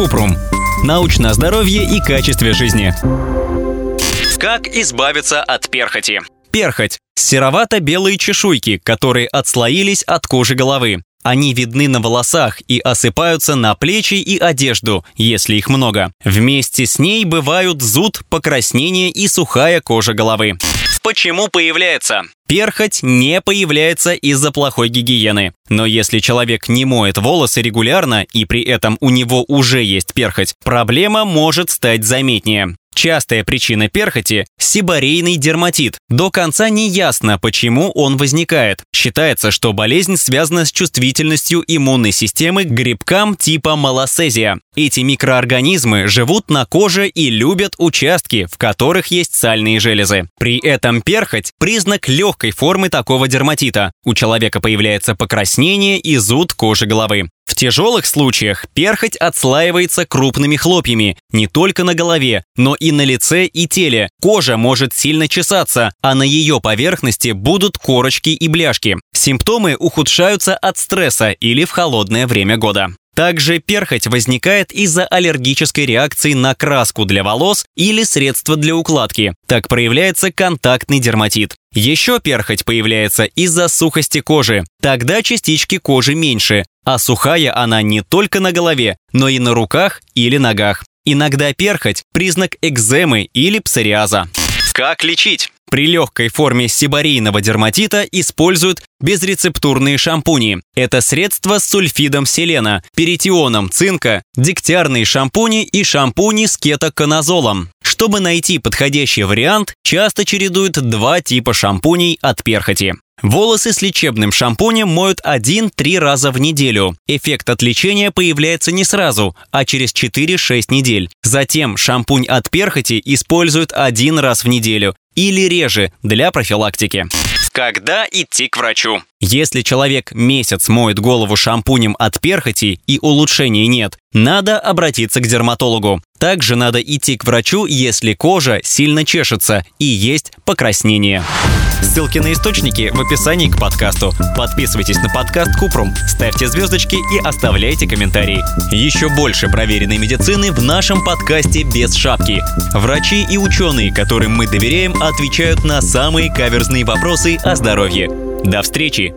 Купрум. Научное здоровье и качестве жизни. Как избавиться от перхоти? Перхоть – серовато-белые чешуйки, которые отслоились от кожи головы. Они видны на волосах и осыпаются на плечи и одежду, если их много. Вместе с ней бывают зуд, покраснение и сухая кожа головы. Почему появляется? Перхоть не появляется из-за плохой гигиены. Но если человек не моет волосы регулярно и при этом у него уже есть перхоть, проблема может стать заметнее. Частая причина перхоти – сибарейный дерматит. До конца не ясно, почему он возникает. Считается, что болезнь связана с чувствительностью иммунной системы к грибкам типа малосезия. Эти микроорганизмы живут на коже и любят участки, в которых есть сальные железы. При этом перхоть – признак легкой формы такого дерматита. У человека появляется покраснение и зуд кожи головы. Тяжелых случаях перхоть отслаивается крупными хлопьями не только на голове, но и на лице и теле. Кожа может сильно чесаться, а на ее поверхности будут корочки и бляшки. Симптомы ухудшаются от стресса или в холодное время года. Также перхоть возникает из-за аллергической реакции на краску для волос или средства для укладки. Так проявляется контактный дерматит. Еще перхоть появляется из-за сухости кожи. Тогда частички кожи меньше, а сухая она не только на голове, но и на руках или ногах. Иногда перхоть – признак экземы или псориаза. Как лечить? При легкой форме сибарийного дерматита используют безрецептурные шампуни. Это средства с сульфидом селена, перитионом цинка, дегтярные шампуни и шампуни с кетоконазолом. Чтобы найти подходящий вариант, часто чередуют два типа шампуней от перхоти. Волосы с лечебным шампунем моют 1-3 раза в неделю. Эффект от лечения появляется не сразу, а через 4-6 недель. Затем шампунь от перхоти используют один раз в неделю или реже для профилактики. Когда идти к врачу? Если человек месяц моет голову шампунем от перхоти и улучшений нет, надо обратиться к дерматологу. Также надо идти к врачу, если кожа сильно чешется и есть покраснение. Ссылки на источники в описании к подкасту. Подписывайтесь на подкаст Купрум, ставьте звездочки и оставляйте комментарии. Еще больше проверенной медицины в нашем подкасте «Без шапки». Врачи и ученые, которым мы доверяем, отвечают на самые каверзные вопросы о здоровье. До встречи!